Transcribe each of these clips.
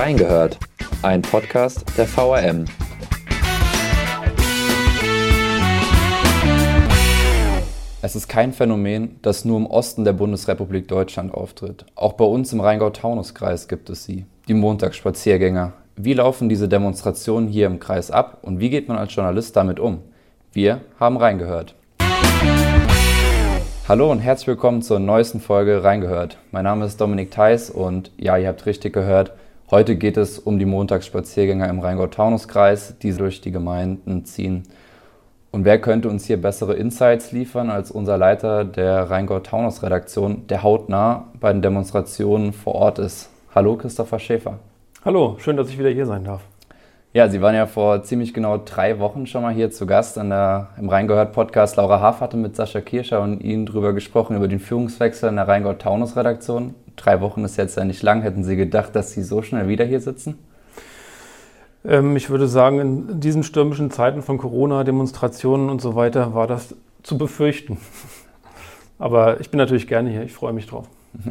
Reingehört, ein Podcast der VRM. Es ist kein Phänomen, das nur im Osten der Bundesrepublik Deutschland auftritt. Auch bei uns im Rheingau-Taunus-Kreis gibt es sie, die Montagsspaziergänger. Wie laufen diese Demonstrationen hier im Kreis ab und wie geht man als Journalist damit um? Wir haben reingehört. Hallo und herzlich willkommen zur neuesten Folge Reingehört. Mein Name ist Dominik Theis und ja, ihr habt richtig gehört, heute geht es um die Montagsspaziergänger im Rheingau-Taunus-Kreis, die durch die Gemeinden ziehen. Und wer könnte uns hier bessere Insights liefern als unser Leiter der Rheingau-Taunus-Redaktion, der hautnah bei den Demonstrationen vor Ort ist? Hallo, Christopher Schäfer. Hallo, schön, dass ich wieder hier sein darf. Ja, Sie waren ja vor ziemlich genau drei Wochen schon mal hier zu Gast an der, im Rheingehört-Podcast. Laura Haaf hatte mit Sascha Kirscher und Ihnen darüber gesprochen, über den Führungswechsel in der Rheingau-Taunus-Redaktion. Drei Wochen ist jetzt ja nicht lang. Hätten Sie gedacht, dass Sie so schnell wieder hier sitzen? Ähm, ich würde sagen, in diesen stürmischen Zeiten von Corona, Demonstrationen und so weiter war das zu befürchten. Aber ich bin natürlich gerne hier, ich freue mich drauf.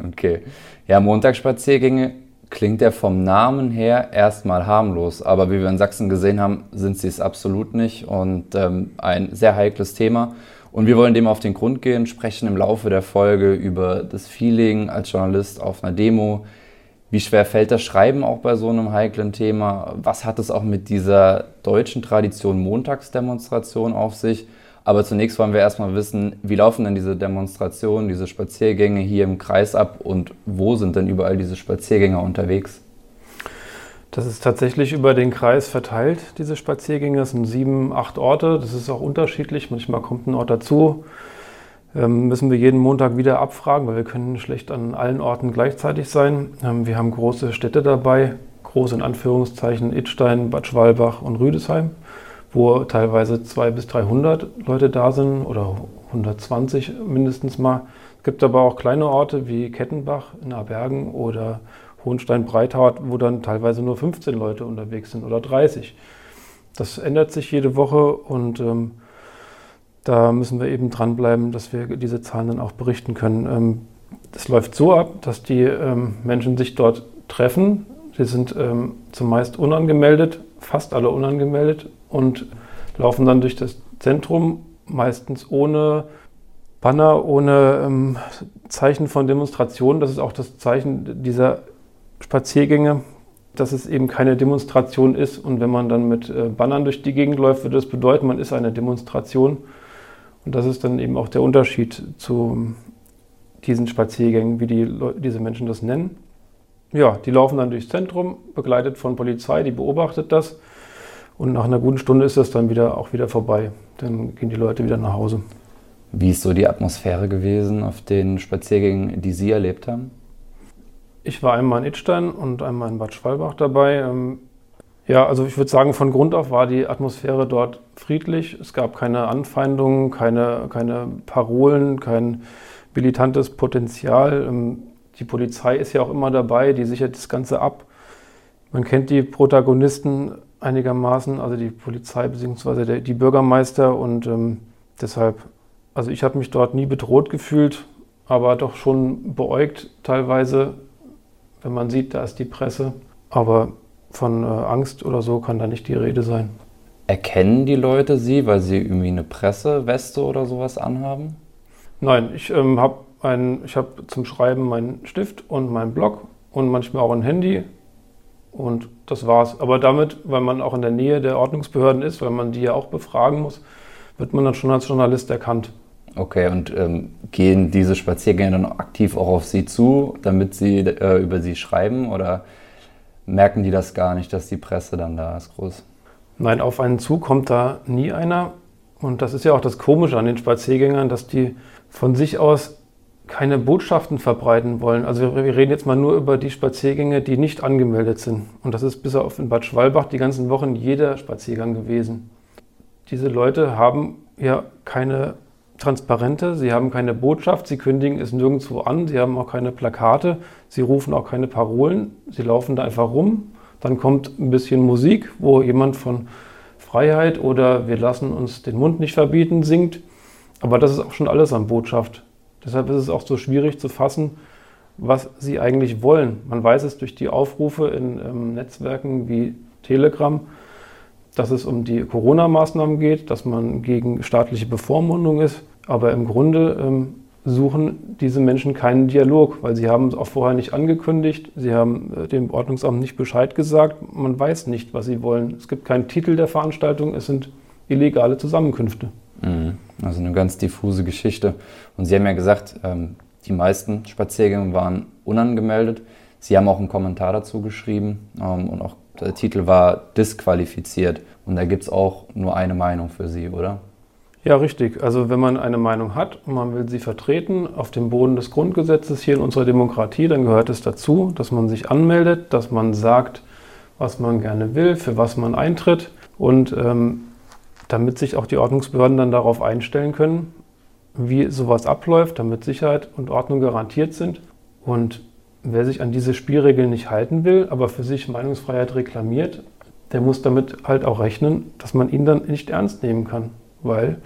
Okay. Ja, Montagsspaziergänge klingt ja vom Namen her erstmal harmlos, aber wie wir in Sachsen gesehen haben, sind sie es absolut nicht und ähm, ein sehr heikles Thema. Und wir wollen dem auf den Grund gehen, sprechen im Laufe der Folge über das Feeling als Journalist auf einer Demo, wie schwer fällt das Schreiben auch bei so einem heiklen Thema? Was hat es auch mit dieser deutschen Tradition Montagsdemonstration auf sich? Aber zunächst wollen wir erstmal wissen, wie laufen denn diese Demonstrationen, diese Spaziergänge hier im Kreis ab und wo sind denn überall diese Spaziergänger unterwegs? Das ist tatsächlich über den Kreis verteilt, diese Spaziergänge. Das sind sieben, acht Orte. Das ist auch unterschiedlich. Manchmal kommt ein Ort dazu, ähm, müssen wir jeden Montag wieder abfragen, weil wir können schlecht an allen Orten gleichzeitig sein. Ähm, wir haben große Städte dabei, groß in Anführungszeichen Idstein, Bad Schwalbach und Rüdesheim, wo teilweise 200 bis 300 Leute da sind oder 120 mindestens mal. Es gibt aber auch kleine Orte wie Kettenbach in Abergen oder Hohenstein-Breithardt, wo dann teilweise nur 15 Leute unterwegs sind oder 30. Das ändert sich jede Woche und ähm, da müssen wir eben dranbleiben, dass wir diese Zahlen dann auch berichten können. Ähm, das läuft so ab, dass die ähm, Menschen sich dort treffen. Sie sind ähm, zumeist unangemeldet, fast alle unangemeldet und laufen dann durch das Zentrum, meistens ohne Banner, ohne Zeichen von Demonstrationen. Das ist auch das Zeichen dieser Spaziergänge, dass es eben keine Demonstration ist. Und wenn man dann mit äh, Bannern durch die Gegend läuft, würde das bedeuten, man ist eine Demonstration. Und das ist dann eben auch der Unterschied zu diesen Spaziergängen, wie die diese Menschen das nennen. Ja, die laufen dann durchs Zentrum, begleitet von Polizei, die beobachtet das. Und nach einer guten Stunde ist das dann wieder auch wieder vorbei. Dann gehen die Leute wieder nach Hause. Wie ist so die Atmosphäre gewesen auf den Spaziergängen, die Sie erlebt haben? Ich war einmal in Idstein und einmal in Bad Schwalbach dabei. Ähm, ja, also ich würde sagen, von Grund auf war die Atmosphäre dort friedlich. Es gab keine Anfeindungen, keine, keine Parolen, kein militantes Potenzial. Ähm, die Polizei ist ja auch immer dabei, die sichert das Ganze ab. Man kennt die Protagonisten einigermaßen, also die Polizei bzw. die Bürgermeister und ähm, deshalb, also ich habe mich dort nie bedroht gefühlt, aber doch schon beäugt teilweise, wenn man sieht, da ist die Presse. Aber von äh, Angst oder so kann da nicht die Rede sein. Erkennen die Leute sie, weil sie irgendwie eine Presseweste oder sowas anhaben? Nein, ich ähm, habe hab zum Schreiben meinen Stift und meinen Blog und manchmal auch ein Handy und das war's. Aber damit, weil man auch in der Nähe der Ordnungsbehörden ist, weil man die ja auch befragen muss, wird man dann schon als Journalist erkannt. Okay, und ähm, gehen diese Spaziergänge dann aktiv auch auf Sie zu, damit Sie äh, über Sie schreiben oder merken die das gar nicht, dass die Presse dann da ist groß. Nein, auf einen zu kommt da nie einer. Und das ist ja auch das Komische an den Spaziergängern, dass die von sich aus keine Botschaften verbreiten wollen. Also wir reden jetzt mal nur über die Spaziergänge, die nicht angemeldet sind. Und das ist bis auf in Bad Schwalbach die ganzen Wochen jeder Spaziergang gewesen. Diese Leute haben ja keine Transparente, sie haben keine Botschaft, sie kündigen es nirgendwo an, sie haben auch keine Plakate, sie rufen auch keine Parolen, sie laufen da einfach rum. Dann kommt ein bisschen Musik, wo jemand von Freiheit oder wir lassen uns den Mund nicht verbieten singt. Aber das ist auch schon alles an Botschaft. Deshalb ist es auch so schwierig zu fassen, was sie eigentlich wollen. Man weiß es durch die Aufrufe in ähm, Netzwerken wie Telegram, dass es um die Corona-Maßnahmen geht, dass man gegen staatliche Bevormundung ist. Aber im Grunde ähm, suchen diese Menschen keinen Dialog, weil sie haben es auch vorher nicht angekündigt, sie haben äh, dem Ordnungsamt nicht Bescheid gesagt, man weiß nicht, was sie wollen. Es gibt keinen Titel der Veranstaltung, es sind illegale Zusammenkünfte. Mhm. Also eine ganz diffuse Geschichte. Und Sie haben ja gesagt, ähm, die meisten Spaziergänge waren unangemeldet. Sie haben auch einen Kommentar dazu geschrieben ähm, und auch der Titel war disqualifiziert. Und da gibt es auch nur eine Meinung für Sie, oder? Ja, richtig. Also wenn man eine Meinung hat und man will sie vertreten auf dem Boden des Grundgesetzes hier in unserer Demokratie, dann gehört es dazu, dass man sich anmeldet, dass man sagt, was man gerne will, für was man eintritt und ähm, damit sich auch die Ordnungsbehörden dann darauf einstellen können, wie sowas abläuft, damit Sicherheit und Ordnung garantiert sind. Und wer sich an diese Spielregeln nicht halten will, aber für sich Meinungsfreiheit reklamiert, der muss damit halt auch rechnen, dass man ihn dann nicht ernst nehmen kann weil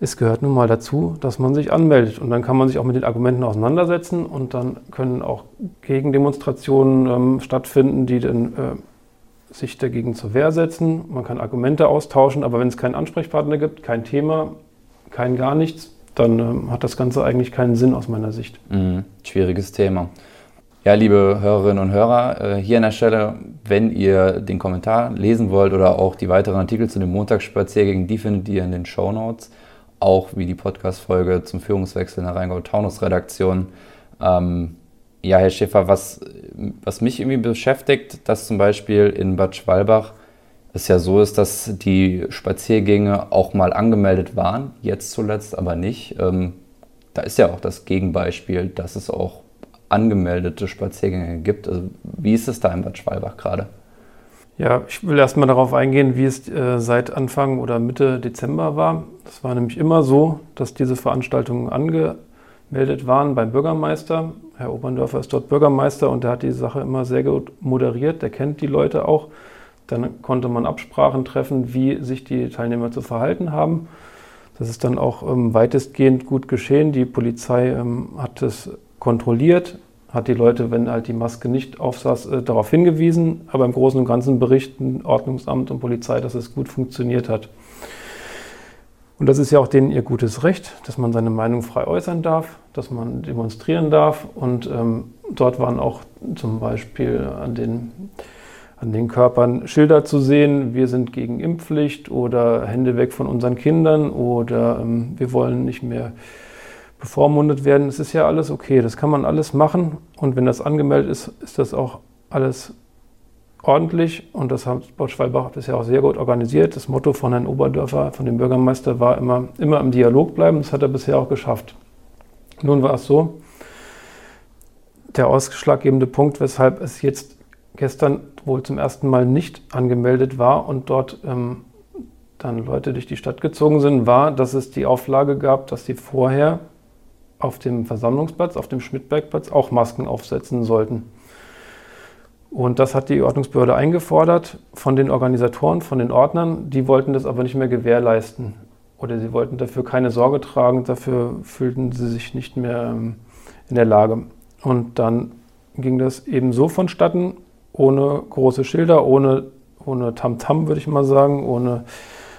es gehört nun mal dazu, dass man sich anmeldet. Und dann kann man sich auch mit den Argumenten auseinandersetzen und dann können auch Gegendemonstrationen ähm, stattfinden, die dann äh, sich dagegen zur Wehr setzen. Man kann Argumente austauschen, aber wenn es keinen Ansprechpartner gibt, kein Thema, kein gar nichts, dann ähm, hat das Ganze eigentlich keinen Sinn aus meiner Sicht. Mhm. Schwieriges Thema. Ja, liebe Hörerinnen und Hörer, äh, hier an der Stelle, wenn ihr den Kommentar lesen wollt oder auch die weiteren Artikel zu den Montagsspaziergängen, die findet ihr in den Show Notes, auch wie die Podcast-Folge zum Führungswechsel in der Rheingau-Taunus-Redaktion. Ähm, ja, Herr Schäfer, was, was mich irgendwie beschäftigt, dass zum Beispiel in Bad Schwalbach es ja so ist, dass die Spaziergänge auch mal angemeldet waren, jetzt zuletzt aber nicht. Ähm, da ist ja auch das Gegenbeispiel, dass es auch angemeldete Spaziergänge gibt. Also wie ist es da in Bad Schwalbach gerade? Ja, ich will erstmal darauf eingehen, wie es äh, seit Anfang oder Mitte Dezember war. Das war nämlich immer so, dass diese Veranstaltungen angemeldet waren beim Bürgermeister. Herr Oberndorfer ist dort Bürgermeister und der hat die Sache immer sehr gut moderiert. Der kennt die Leute auch. Dann konnte man Absprachen treffen, wie sich die Teilnehmer zu verhalten haben. Das ist dann auch ähm, weitestgehend gut geschehen. Die Polizei ähm, hat es kontrolliert, hat die Leute, wenn halt die Maske nicht aufsaß, äh, darauf hingewiesen, aber im Großen und Ganzen berichten Ordnungsamt und Polizei, dass es gut funktioniert hat. Und das ist ja auch denen ihr gutes Recht, dass man seine Meinung frei äußern darf, dass man demonstrieren darf. Und ähm, dort waren auch zum Beispiel an den, an den Körpern Schilder zu sehen, wir sind gegen Impfpflicht oder Hände weg von unseren Kindern oder ähm, wir wollen nicht mehr bevormundet werden. Es ist ja alles okay, das kann man alles machen und wenn das angemeldet ist, ist das auch alles ordentlich und das hat Bad Schwalbach bisher auch sehr gut organisiert. Das Motto von Herrn Oberdörfer, von dem Bürgermeister, war immer, immer im Dialog bleiben. Das hat er bisher auch geschafft. Nun war es so, der ausschlaggebende Punkt, weshalb es jetzt gestern wohl zum ersten Mal nicht angemeldet war und dort ähm, dann Leute durch die Stadt gezogen sind, war, dass es die Auflage gab, dass sie vorher auf dem Versammlungsplatz, auf dem Schmidtbergplatz auch Masken aufsetzen sollten. Und das hat die Ordnungsbehörde eingefordert von den Organisatoren, von den Ordnern. Die wollten das aber nicht mehr gewährleisten oder sie wollten dafür keine Sorge tragen. Dafür fühlten sie sich nicht mehr ähm, in der Lage. Und dann ging das eben so vonstatten, ohne große Schilder, ohne, ohne Tamtam, würde ich mal sagen, ohne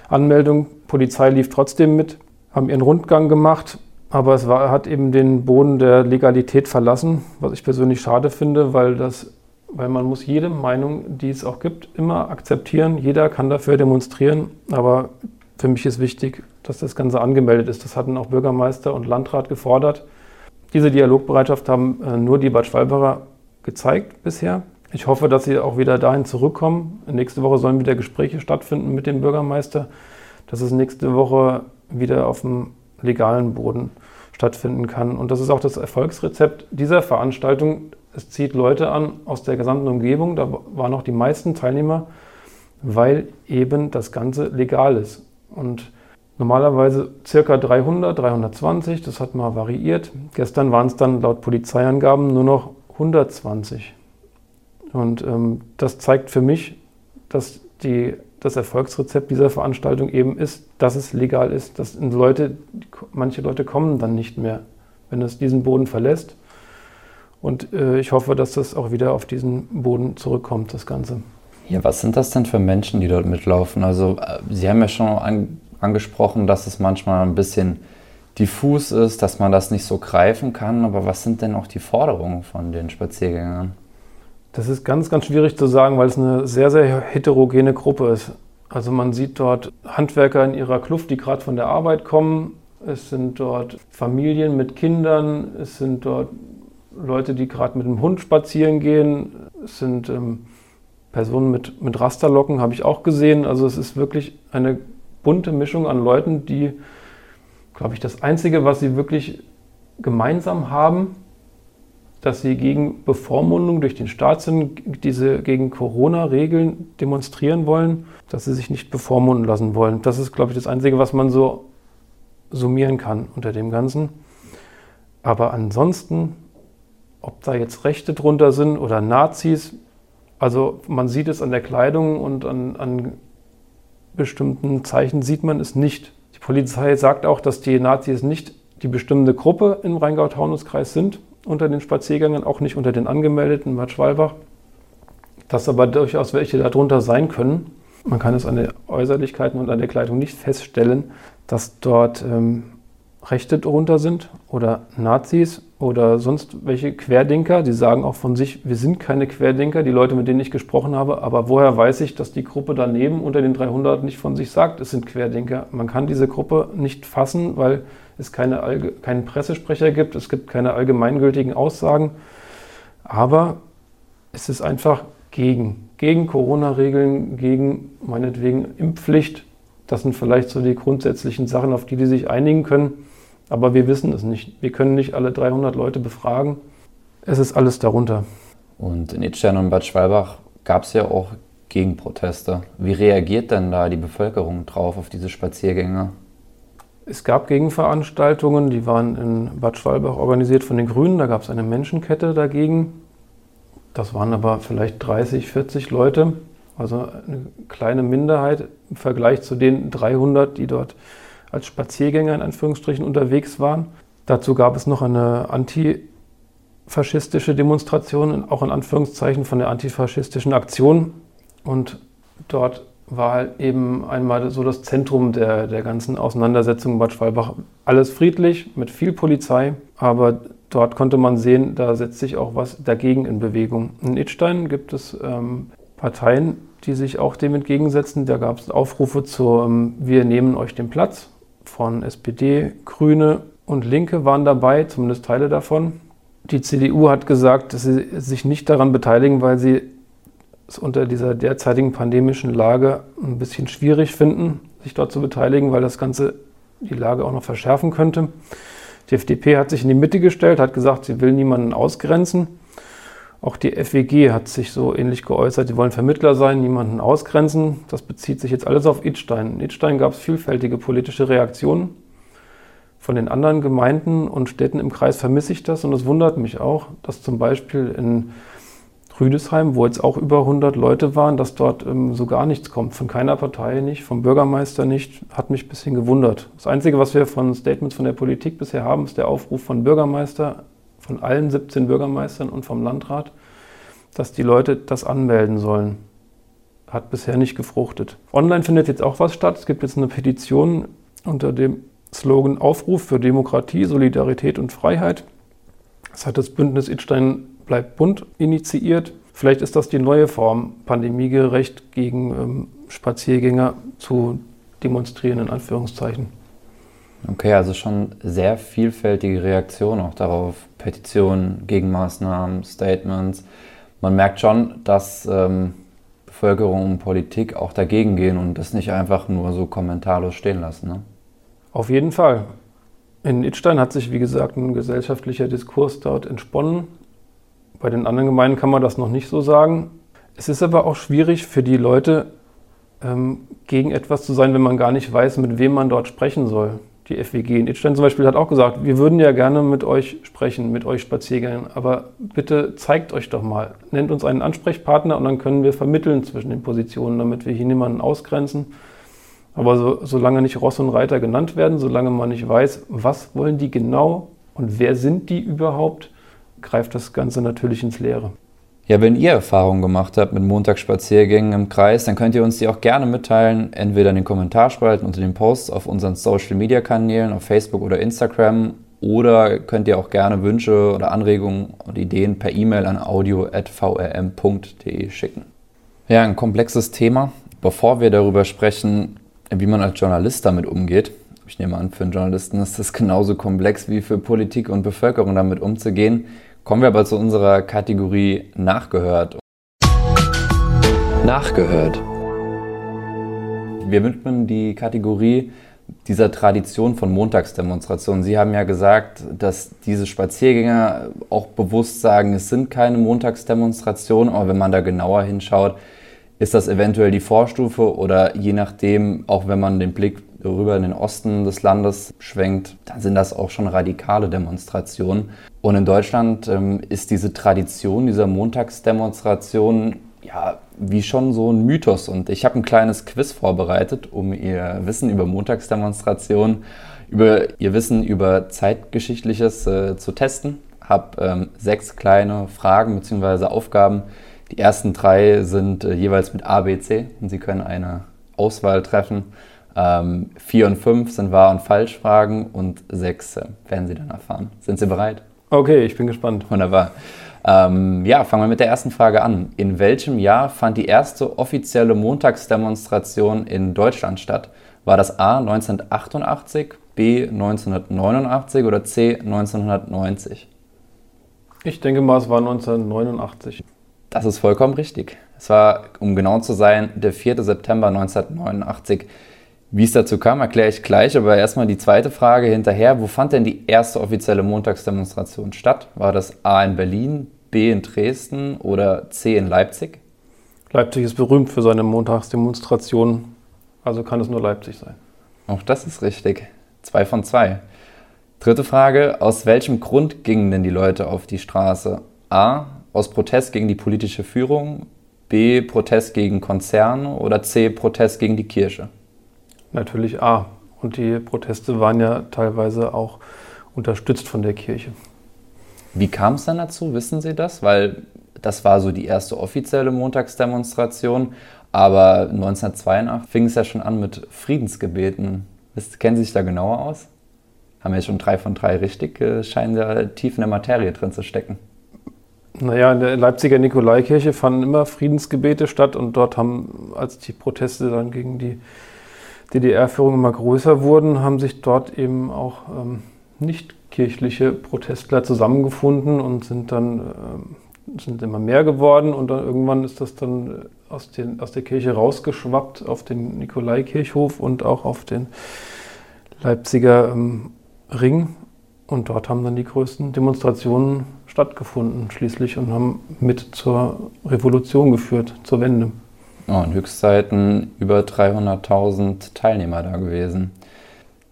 Anmeldung. Polizei lief trotzdem mit, haben ihren Rundgang gemacht, aber es war, hat eben den Boden der Legalität verlassen, was ich persönlich schade finde, weil, das, weil man muss jede Meinung, die es auch gibt, immer akzeptieren. Jeder kann dafür demonstrieren, aber für mich ist wichtig, dass das Ganze angemeldet ist. Das hatten auch Bürgermeister und Landrat gefordert. Diese Dialogbereitschaft haben äh, nur die Bad Schwalbacher gezeigt bisher. Ich hoffe, dass sie auch wieder dahin zurückkommen. Nächste Woche sollen wieder Gespräche stattfinden mit dem Bürgermeister, dass es nächste Woche wieder auf dem legalen Boden stattfinden kann. Und das ist auch das Erfolgsrezept dieser Veranstaltung. Es zieht Leute an aus der gesamten Umgebung. Da waren auch die meisten Teilnehmer, weil eben das Ganze legal ist. Und normalerweise circa 300, 320, das hat mal variiert. Gestern waren es dann laut Polizeiangaben nur noch 120. Und ähm, das zeigt für mich, dass die das Erfolgsrezept dieser Veranstaltung eben ist, dass es legal ist, dass Leute, manche Leute kommen dann nicht mehr, wenn es diesen Boden verlässt. Und äh, ich hoffe, dass das auch wieder auf diesen Boden zurückkommt, das Ganze. Ja, was sind das denn für Menschen, die dort mitlaufen? Also äh, Sie haben ja schon an, angesprochen, dass es manchmal ein bisschen diffus ist, dass man das nicht so greifen kann. Aber was sind denn auch die Forderungen von den Spaziergängern? Das ist ganz, ganz schwierig zu sagen, weil es eine sehr, sehr heterogene Gruppe ist. Also man sieht dort Handwerker in ihrer Kluft, die gerade von der Arbeit kommen. Es sind dort Familien mit Kindern. Es sind dort Leute, die gerade mit dem Hund spazieren gehen. Es sind ähm, Personen mit, mit Rasterlocken, habe ich auch gesehen. Also es ist wirklich eine bunte Mischung an Leuten, die, glaube ich, das Einzige, was sie wirklich gemeinsam haben, dass sie gegen Bevormundung durch den Staat sind, diese gegen Corona-Regeln demonstrieren wollen, dass sie sich nicht bevormunden lassen wollen. Das ist, glaube ich, das Einzige, was man so summieren kann unter dem Ganzen. Aber ansonsten, ob da jetzt Rechte drunter sind oder Nazis, also man sieht es an der Kleidung und an, an bestimmten Zeichen sieht man es nicht. Die Polizei sagt auch, dass die Nazis nicht die bestimmte Gruppe im Rheingau-Taunus-Kreis sind, unter den Spaziergängern, auch nicht unter den angemeldeten Bad Schwalbach. Dass aber durchaus welche darunter sein können. Man kann es an den Äußerlichkeiten und an der Kleidung nicht feststellen, dass dort ähm, Rechte darunter sind oder Nazis oder sonst welche Querdenker. Die sagen auch von sich, wir sind keine Querdenker, die Leute, mit denen ich gesprochen habe. Aber woher weiß ich, dass die Gruppe daneben unter den 300 nicht von sich sagt, es sind Querdenker? Man kann diese Gruppe nicht fassen, weil es keine, keinen Pressesprecher gibt, es gibt keine allgemeingültigen Aussagen. Aber es ist einfach gegen, gegen Corona-Regeln, gegen meinetwegen Impfpflicht. Das sind vielleicht so die grundsätzlichen Sachen, auf die die sich einigen können. Aber wir wissen es nicht. Wir können nicht alle 300 Leute befragen. Es ist alles darunter. Und in Itstein und Bad Schwalbach gab es ja auch Gegenproteste. Wie reagiert denn da die Bevölkerung drauf, auf diese Spaziergänge? Es gab Gegenveranstaltungen, die waren in Bad Schwalbach organisiert von den Grünen. Da gab es eine Menschenkette dagegen. Das waren aber vielleicht 30, 40 Leute, also eine kleine Minderheit im Vergleich zu den 300, die dort als Spaziergänger in Anführungsstrichen unterwegs waren. Dazu gab es noch eine antifaschistische Demonstration, auch in Anführungszeichen von der antifaschistischen Aktion. Und dort war halt eben einmal so das Zentrum der, der ganzen Auseinandersetzung in Bad Schwalbach. Alles friedlich, mit viel Polizei, aber dort konnte man sehen, da setzt sich auch was dagegen in Bewegung. In Itstein gibt es ähm, Parteien, die sich auch dem entgegensetzen. Da gab es Aufrufe zu ähm, Wir nehmen euch den Platz von SPD, Grüne und Linke waren dabei, zumindest Teile davon. Die CDU hat gesagt, dass sie sich nicht daran beteiligen, weil sie es unter dieser derzeitigen pandemischen Lage ein bisschen schwierig finden, sich dort zu beteiligen, weil das Ganze die Lage auch noch verschärfen könnte. Die FDP hat sich in die Mitte gestellt, hat gesagt, sie will niemanden ausgrenzen. Auch die FWG hat sich so ähnlich geäußert, sie wollen Vermittler sein, niemanden ausgrenzen. Das bezieht sich jetzt alles auf Idstein. In Idstein gab es vielfältige politische Reaktionen. Von den anderen Gemeinden und Städten im Kreis vermisse ich das und es wundert mich auch, dass zum Beispiel in Rüdesheim, wo jetzt auch über 100 Leute waren, dass dort ähm, so gar nichts kommt. Von keiner Partei nicht, vom Bürgermeister nicht. Hat mich ein bisschen gewundert. Das Einzige, was wir von Statements von der Politik bisher haben, ist der Aufruf von Bürgermeister, von allen 17 Bürgermeistern und vom Landrat, dass die Leute das anmelden sollen. Hat bisher nicht gefruchtet. Online findet jetzt auch was statt. Es gibt jetzt eine Petition unter dem Slogan Aufruf für Demokratie, Solidarität und Freiheit. Das hat das Bündnis Idstein bleibt bunt initiiert. Vielleicht ist das die neue Form, pandemiegerecht gegen ähm, Spaziergänger zu demonstrieren, in Anführungszeichen. Okay, also schon sehr vielfältige Reaktionen auch darauf. Petitionen, Gegenmaßnahmen, Statements. Man merkt schon, dass ähm, Bevölkerung und Politik auch dagegen gehen und das nicht einfach nur so kommentarlos stehen lassen. Ne? Auf jeden Fall. In Idstein hat sich, wie gesagt, ein gesellschaftlicher Diskurs dort entsponnen. Bei den anderen Gemeinden kann man das noch nicht so sagen. Es ist aber auch schwierig für die Leute, ähm, gegen etwas zu sein, wenn man gar nicht weiß, mit wem man dort sprechen soll die FWG in Itstein zum Beispiel hat auch gesagt, wir würden ja gerne mit euch sprechen, mit euch Spaziergängern, aber bitte zeigt euch doch mal, nennt uns einen Ansprechpartner und dann können wir vermitteln zwischen den Positionen, damit wir hier niemanden ausgrenzen. Aber so, solange nicht Ross und Reiter genannt werden, solange man nicht weiß, was wollen die genau und wer sind die überhaupt, greift das Ganze natürlich ins Leere. Ja, wenn ihr Erfahrungen gemacht habt mit Montagsspaziergängen im Kreis, dann könnt ihr uns die auch gerne mitteilen, entweder in den Kommentarspalten unter den Posts auf unseren Social Media Kanälen, auf Facebook oder Instagram, oder könnt ihr auch gerne Wünsche oder Anregungen und Ideen per E-Mail an audio.vrm.de schicken. Ja, ein komplexes Thema. Bevor wir darüber sprechen, wie man als Journalist damit umgeht, ich nehme an, für einen Journalisten ist das genauso komplex wie für Politik und Bevölkerung damit umzugehen, Kommen wir aber zu unserer Kategorie Nachgehört. Nachgehört. Wir widmen die Kategorie dieser Tradition von Montagsdemonstrationen. Sie haben ja gesagt, dass diese Spaziergänger auch bewusst sagen, es sind keine Montagsdemonstrationen, aber wenn man da genauer hinschaut, ist das eventuell die Vorstufe oder je nachdem, auch wenn man den Blick rüber in den Osten des Landes schwenkt, dann sind das auch schon radikale Demonstrationen. Und in Deutschland ähm, ist diese Tradition dieser Montagsdemonstration ja wie schon so ein Mythos. Und ich habe ein kleines Quiz vorbereitet, um ihr Wissen über Montagsdemonstrationen, über ihr Wissen über Zeitgeschichtliches äh, zu testen. Habe ähm, sechs kleine Fragen bzw. Aufgaben. Die ersten drei sind äh, jeweils mit A, B, C und Sie können eine Auswahl treffen. Ähm, vier und fünf sind Wahr- und Falschfragen und sechs äh, werden Sie dann erfahren. Sind Sie bereit? Okay, ich bin gespannt. Wunderbar. Ähm, ja, fangen wir mit der ersten Frage an. In welchem Jahr fand die erste offizielle Montagsdemonstration in Deutschland statt? War das A 1988, B 1989 oder C 1990? Ich denke mal, es war 1989. Das ist vollkommen richtig. Es war, um genau zu sein, der 4. September 1989. Wie es dazu kam, erkläre ich gleich, aber erstmal die zweite Frage hinterher. Wo fand denn die erste offizielle Montagsdemonstration statt? War das A in Berlin, B in Dresden oder C in Leipzig? Leipzig ist berühmt für seine Montagsdemonstrationen, also kann es nur Leipzig sein. Auch das ist richtig. Zwei von zwei. Dritte Frage. Aus welchem Grund gingen denn die Leute auf die Straße? A. Aus Protest gegen die politische Führung. B. Protest gegen Konzerne. Oder C. Protest gegen die Kirche. Natürlich A. Und die Proteste waren ja teilweise auch unterstützt von der Kirche. Wie kam es dann dazu? Wissen Sie das? Weil das war so die erste offizielle Montagsdemonstration. Aber 1982 fing es ja schon an mit Friedensgebeten. Kennen Sie sich da genauer aus? Haben jetzt schon drei von drei richtig, äh, scheinen ja tief in der Materie drin zu stecken. Naja, in der Leipziger Nikolaikirche fanden immer Friedensgebete statt und dort haben, als die Proteste dann gegen die DDR-Führung immer größer wurden, haben sich dort eben auch ähm, nicht kirchliche Protestler zusammengefunden und sind dann ähm, sind immer mehr geworden und dann irgendwann ist das dann äh, aus, den, aus der Kirche rausgeschwappt auf den Nikolaikirchhof und auch auf den Leipziger ähm, Ring und dort haben dann die größten Demonstrationen stattgefunden schließlich und haben mit zur Revolution geführt, zur Wende. Oh, in Höchstzeiten über 300.000 Teilnehmer da gewesen.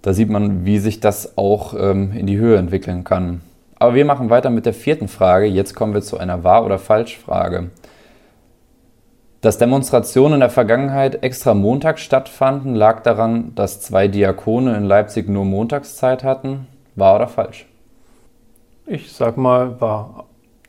Da sieht man, wie sich das auch ähm, in die Höhe entwickeln kann. Aber wir machen weiter mit der vierten Frage. Jetzt kommen wir zu einer Wahr- oder Falschfrage. Dass Demonstrationen in der Vergangenheit extra montags stattfanden, lag daran, dass zwei Diakone in Leipzig nur Montagszeit hatten. Wahr oder falsch? Ich sag mal wahr.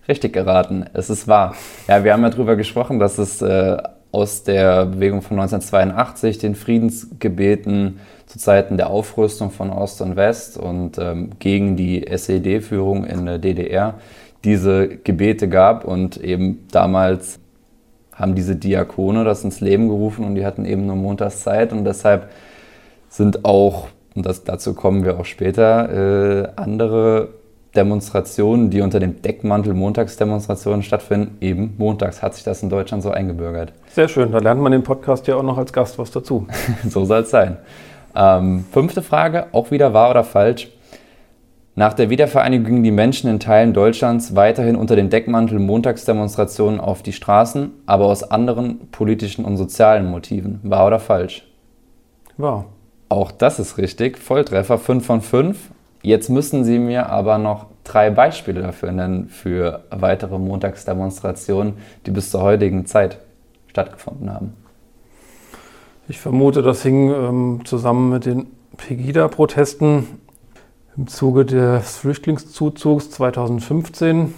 Richtig geraten, es ist wahr. Ja, wir haben ja darüber gesprochen, dass es äh, aus der Bewegung von 1982, den Friedensgebeten zu Zeiten der Aufrüstung von Ost und West und ähm, gegen die SED-Führung in der DDR diese Gebete gab und eben damals haben diese Diakone das ins Leben gerufen und die hatten eben nur Montagszeit und deshalb sind auch, und das, dazu kommen wir auch später, äh, andere Demonstrationen, die unter dem Deckmantel Montagsdemonstrationen stattfinden, eben montags hat sich das in Deutschland so eingebürgert. Sehr schön, da lernt man im Podcast ja auch noch als Gast was dazu. so soll es sein. Ähm, fünfte Frage, auch wieder wahr oder falsch. Nach der Wiedervereinigung gingen die Menschen in Teilen Deutschlands weiterhin unter dem Deckmantel Montagsdemonstrationen auf die Straßen, aber aus anderen politischen und sozialen Motiven. Wahr oder falsch? Wahr. Auch das ist richtig. Volltreffer 5 von 5. Jetzt müssen Sie mir aber noch drei Beispiele dafür nennen für weitere Montagsdemonstrationen, die bis zur heutigen Zeit stattgefunden haben. Ich vermute, das hing ähm, zusammen mit den Pegida-Protesten. im Zuge des Flüchtlingszuzugs 2015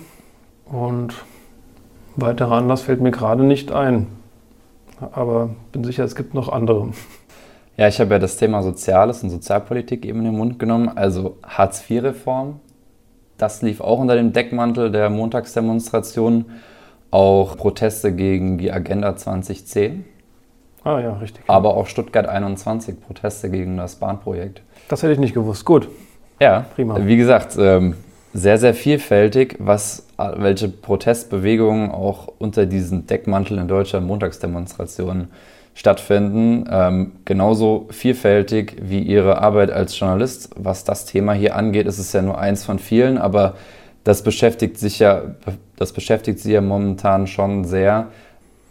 und weiterer Anlass fällt mir gerade nicht ein. Aber bin sicher, es gibt noch andere. Ja, ich habe ja das Thema Soziales und Sozialpolitik eben in den Mund genommen. Also Hartz-IV-Reform, das lief auch unter dem Deckmantel der Montagsdemonstration. Auch Proteste gegen die Agenda 2010. Ah ja, richtig. Aber auch Stuttgart 21, Proteste gegen das Bahnprojekt. Das hätte ich nicht gewusst. Gut. Ja, prima. Wie gesagt, ähm, sehr, sehr vielfältig, was, welche Protestbewegungen auch unter diesen Deckmantel in Deutschland Montagsdemonstrationen stattfinden. Ähm, genauso vielfältig wie Ihre Arbeit als Journalist. Was das Thema hier angeht, ist es ja nur eins von vielen, aber das beschäftigt sich ja, das beschäftigt Sie ja momentan schon sehr.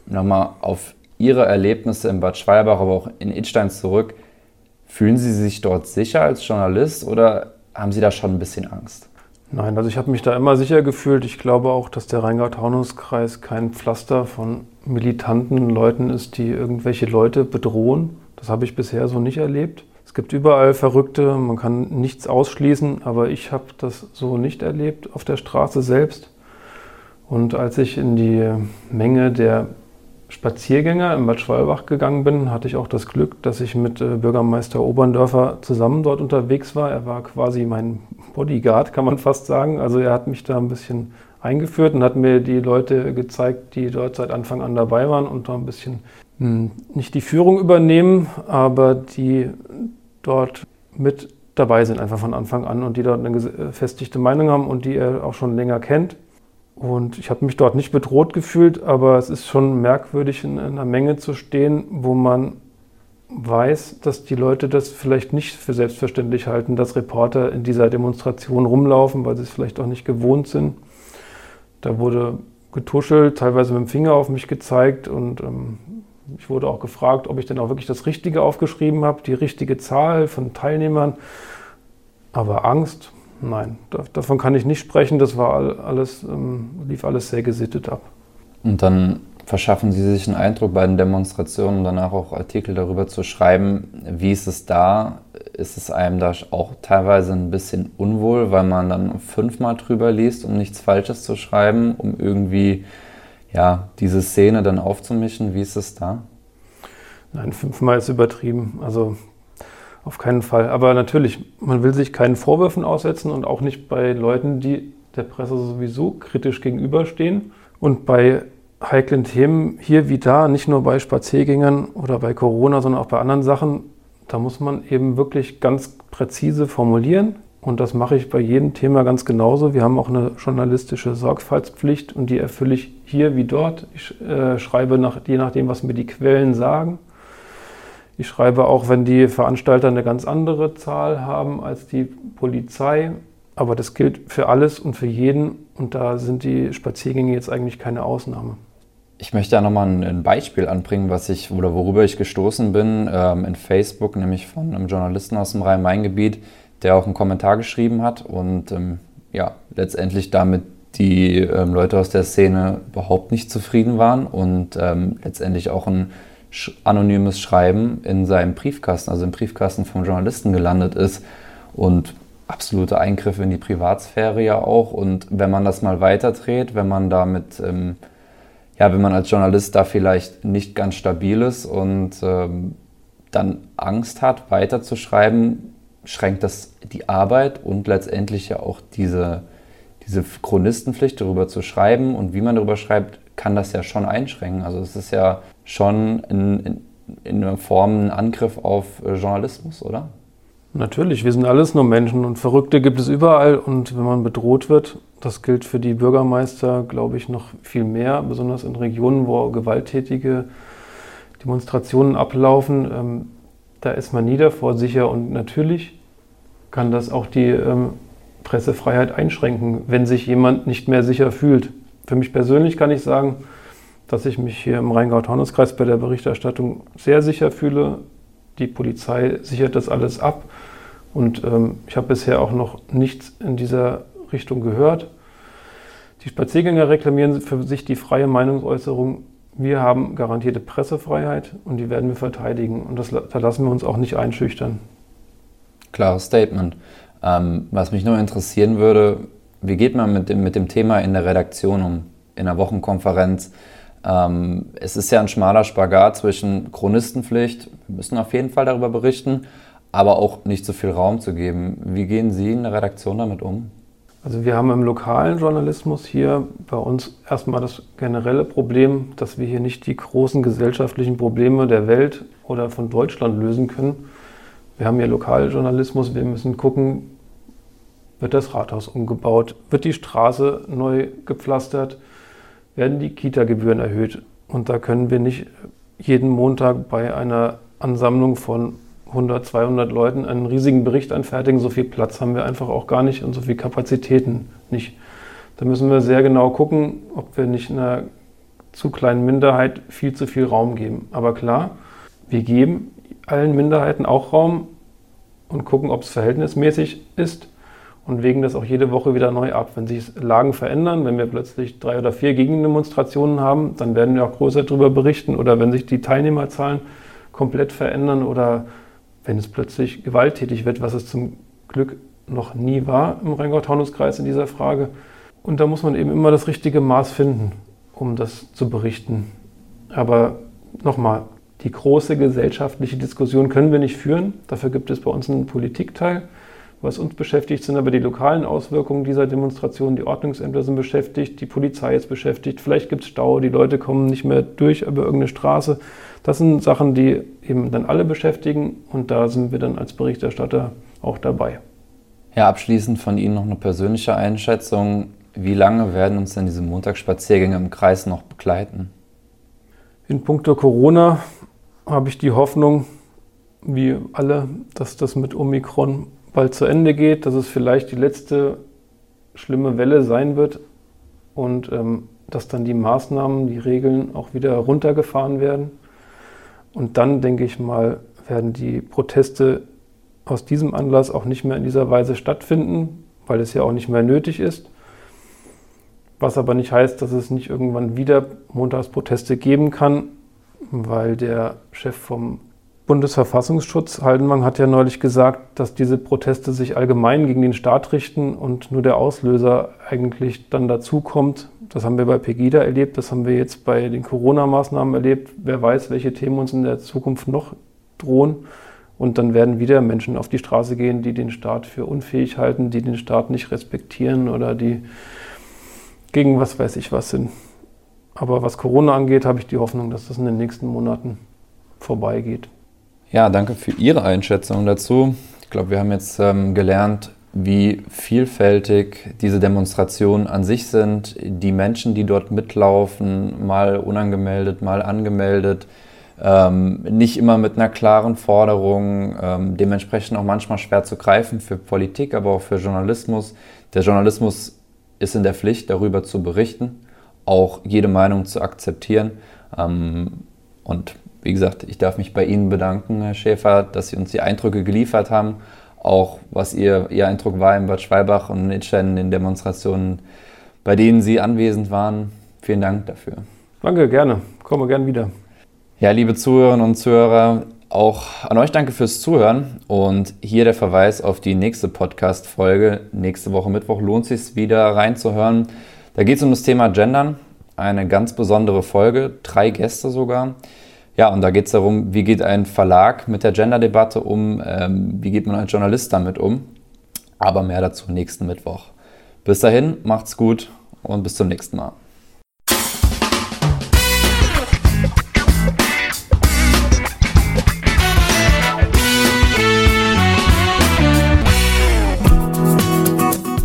Nochmal auf Ihre Erlebnisse in Bad Schwalbach, aber auch in Idstein zurück. Fühlen Sie sich dort sicher als Journalist oder haben Sie da schon ein bisschen Angst? Nein, also ich habe mich da immer sicher gefühlt. Ich glaube auch, dass der Rheingau-Taunus-Kreis kein Pflaster von militanten Leuten ist, die irgendwelche Leute bedrohen. Das habe ich bisher so nicht erlebt. Es gibt überall Verrückte, man kann nichts ausschließen, aber ich habe das so nicht erlebt auf der Straße selbst. Und als ich in die Menge der Spaziergänger im Bad Schwalbach gegangen bin, hatte ich auch das Glück, dass ich mit äh, Bürgermeister Oberndörfer zusammen dort unterwegs war. Er war quasi mein Bodyguard, kann man fast sagen. Also er hat mich da ein bisschen eingeführt und hat mir die Leute gezeigt, die dort seit Anfang an dabei waren und da ein bisschen hm, nicht die Führung übernehmen, aber die dort mit dabei sind, einfach von Anfang an und die dort eine gefestigte Meinung haben und die er auch schon länger kennt. Und ich habe mich dort nicht bedroht gefühlt, aber es ist schon merkwürdig, in einer Menge zu stehen, wo man weiß, dass die Leute das vielleicht nicht für selbstverständlich halten, dass Reporter in dieser Demonstration rumlaufen, weil sie es vielleicht auch nicht gewohnt sind. Da wurde getuschelt, teilweise mit dem Finger auf mich gezeigt und ähm, ich wurde auch gefragt, ob ich denn auch wirklich das Richtige aufgeschrieben habe, die richtige Zahl von Teilnehmern. Aber Angst, Nein, davon kann ich nicht sprechen. Das war alles, ähm, lief alles sehr gesittet ab. Und dann verschaffen Sie sich einen Eindruck bei den Demonstrationen und danach auch Artikel darüber zu schreiben. Wie ist es da? Ist es einem da auch teilweise ein bisschen unwohl, weil man dann fünfmal drüber liest, um nichts Falsches zu schreiben, um irgendwie ja, diese Szene dann aufzumischen? Wie ist es da? Nein, fünfmal ist übertrieben. Also auf keinen Fall. Aber natürlich, man will sich keinen Vorwürfen aussetzen und auch nicht bei Leuten, die der Presse sowieso kritisch gegenüberstehen. Und bei heiklen Themen hier wie da, nicht nur bei Spaziergängern oder bei Corona, sondern auch bei anderen Sachen, da muss man eben wirklich ganz präzise formulieren. Und das mache ich bei jedem Thema ganz genauso. Wir haben auch eine journalistische Sorgfaltspflicht und die erfülle ich hier wie dort. Ich äh, schreibe nach, je nachdem, was mir die Quellen sagen. Ich schreibe auch, wenn die Veranstalter eine ganz andere Zahl haben als die Polizei. Aber das gilt für alles und für jeden. Und da sind die Spaziergänge jetzt eigentlich keine Ausnahme. Ich möchte da nochmal ein Beispiel anbringen, was ich oder worüber ich gestoßen bin ähm, in Facebook, nämlich von einem Journalisten aus dem Rhein-Main-Gebiet, der auch einen Kommentar geschrieben hat und ähm, ja, letztendlich damit die ähm, Leute aus der Szene überhaupt nicht zufrieden waren und ähm, letztendlich auch ein anonymes Schreiben in seinem Briefkasten, also im Briefkasten vom Journalisten gelandet ist und absolute Eingriffe in die Privatsphäre ja auch. Und wenn man das mal weiterdreht, wenn man damit, ähm, ja, wenn man als Journalist da vielleicht nicht ganz stabil ist und ähm, dann Angst hat, weiterzuschreiben, schränkt das die Arbeit und letztendlich ja auch diese, diese Chronistenpflicht, darüber zu schreiben und wie man darüber schreibt, kann das ja schon einschränken. Also es ist ja schon in, in, in einer Form ein Angriff auf äh, Journalismus, oder? Natürlich, wir sind alles nur Menschen und Verrückte gibt es überall und wenn man bedroht wird, das gilt für die Bürgermeister, glaube ich, noch viel mehr, besonders in Regionen, wo gewalttätige Demonstrationen ablaufen, ähm, da ist man nie davor sicher und natürlich kann das auch die ähm, Pressefreiheit einschränken, wenn sich jemand nicht mehr sicher fühlt. Für mich persönlich kann ich sagen, dass ich mich hier im Rheingau-Taunus-Kreis bei der Berichterstattung sehr sicher fühle. Die Polizei sichert das alles ab und ähm, ich habe bisher auch noch nichts in dieser Richtung gehört. Die Spaziergänger reklamieren für sich die freie Meinungsäußerung. Wir haben garantierte Pressefreiheit und die werden wir verteidigen und das, da lassen wir uns auch nicht einschüchtern. Klares Statement. Ähm, was mich nur interessieren würde, wie geht man mit dem, mit dem Thema in der Redaktion um, in der Wochenkonferenz? Ähm, es ist ja ein schmaler Spagat zwischen Chronistenpflicht, wir müssen auf jeden Fall darüber berichten, aber auch nicht so viel Raum zu geben. Wie gehen Sie in der Redaktion damit um? Also wir haben im lokalen Journalismus hier bei uns erstmal das generelle Problem, dass wir hier nicht die großen gesellschaftlichen Probleme der Welt oder von Deutschland lösen können. Wir haben hier Lokaljournalismus, wir müssen gucken, wird das Rathaus umgebaut, wird die Straße neu gepflastert, werden die Kita-Gebühren erhöht. Und da können wir nicht jeden Montag bei einer Ansammlung von 100, 200 Leuten einen riesigen Bericht anfertigen. So viel Platz haben wir einfach auch gar nicht und so viel Kapazitäten nicht. Da müssen wir sehr genau gucken, ob wir nicht einer zu kleinen Minderheit viel zu viel Raum geben. Aber klar, wir geben allen Minderheiten auch Raum und gucken, ob es verhältnismäßig ist und wägen das auch jede Woche wieder neu ab. Wenn sich Lagen verändern, wenn wir plötzlich drei oder vier Gegendemonstrationen haben, dann werden wir auch größer darüber berichten. Oder wenn sich die Teilnehmerzahlen komplett verändern oder wenn es plötzlich gewalttätig wird, was es zum Glück noch nie war im Rheingau-Taunus-Kreis in dieser Frage. Und da muss man eben immer das richtige Maß finden, um das zu berichten. Aber nochmal, die große gesellschaftliche Diskussion können wir nicht führen. Dafür gibt es bei uns einen Politikteil. Was uns beschäftigt, sind aber die lokalen Auswirkungen dieser Demonstration. Die Ordnungsämter sind beschäftigt, die Polizei ist beschäftigt. Vielleicht gibt es Stau, die Leute kommen nicht mehr durch über irgendeine Straße. Das sind Sachen, die eben dann alle beschäftigen und da sind wir dann als Berichterstatter auch dabei. Ja, abschließend von Ihnen noch eine persönliche Einschätzung. Wie lange werden uns denn diese Montagsspaziergänge im Kreis noch begleiten? In puncto Corona habe ich die Hoffnung, wie alle, dass das mit Omikron bald zu Ende geht, dass es vielleicht die letzte schlimme Welle sein wird und ähm, dass dann die Maßnahmen, die Regeln auch wieder runtergefahren werden. Und dann, denke ich mal, werden die Proteste aus diesem Anlass auch nicht mehr in dieser Weise stattfinden, weil es ja auch nicht mehr nötig ist. Was aber nicht heißt, dass es nicht irgendwann wieder Montagsproteste geben kann, weil der Chef vom Bundesverfassungsschutz, Haldenwang, hat ja neulich gesagt, dass diese Proteste sich allgemein gegen den Staat richten und nur der Auslöser eigentlich dann dazukommt. Das haben wir bei Pegida erlebt, das haben wir jetzt bei den Corona-Maßnahmen erlebt. Wer weiß, welche Themen uns in der Zukunft noch drohen. Und dann werden wieder Menschen auf die Straße gehen, die den Staat für unfähig halten, die den Staat nicht respektieren oder die gegen was weiß ich was sind. Aber was Corona angeht, habe ich die Hoffnung, dass das in den nächsten Monaten vorbeigeht. Ja, danke für Ihre Einschätzung dazu. Ich glaube, wir haben jetzt ähm, gelernt, wie vielfältig diese Demonstrationen an sich sind. Die Menschen, die dort mitlaufen, mal unangemeldet, mal angemeldet, ähm, nicht immer mit einer klaren Forderung, ähm, dementsprechend auch manchmal schwer zu greifen für Politik, aber auch für Journalismus. Der Journalismus ist in der Pflicht, darüber zu berichten, auch jede Meinung zu akzeptieren. Ähm, und wie gesagt, ich darf mich bei Ihnen bedanken, Herr Schäfer, dass Sie uns die Eindrücke geliefert haben. Auch was Ihr, Ihr Eindruck war in Bad Schwalbach und in Itchen, den Demonstrationen, bei denen Sie anwesend waren. Vielen Dank dafür. Danke, gerne. Komme gern wieder. Ja, liebe Zuhörerinnen und Zuhörer, auch an euch danke fürs Zuhören und hier der Verweis auf die nächste Podcast-Folge. Nächste Woche Mittwoch lohnt es sich wieder reinzuhören. Da geht es um das Thema Gendern. Eine ganz besondere Folge, drei Gäste sogar. Ja, und da geht es darum, wie geht ein Verlag mit der Gender-Debatte um, ähm, wie geht man als Journalist damit um. Aber mehr dazu nächsten Mittwoch. Bis dahin, macht's gut und bis zum nächsten Mal.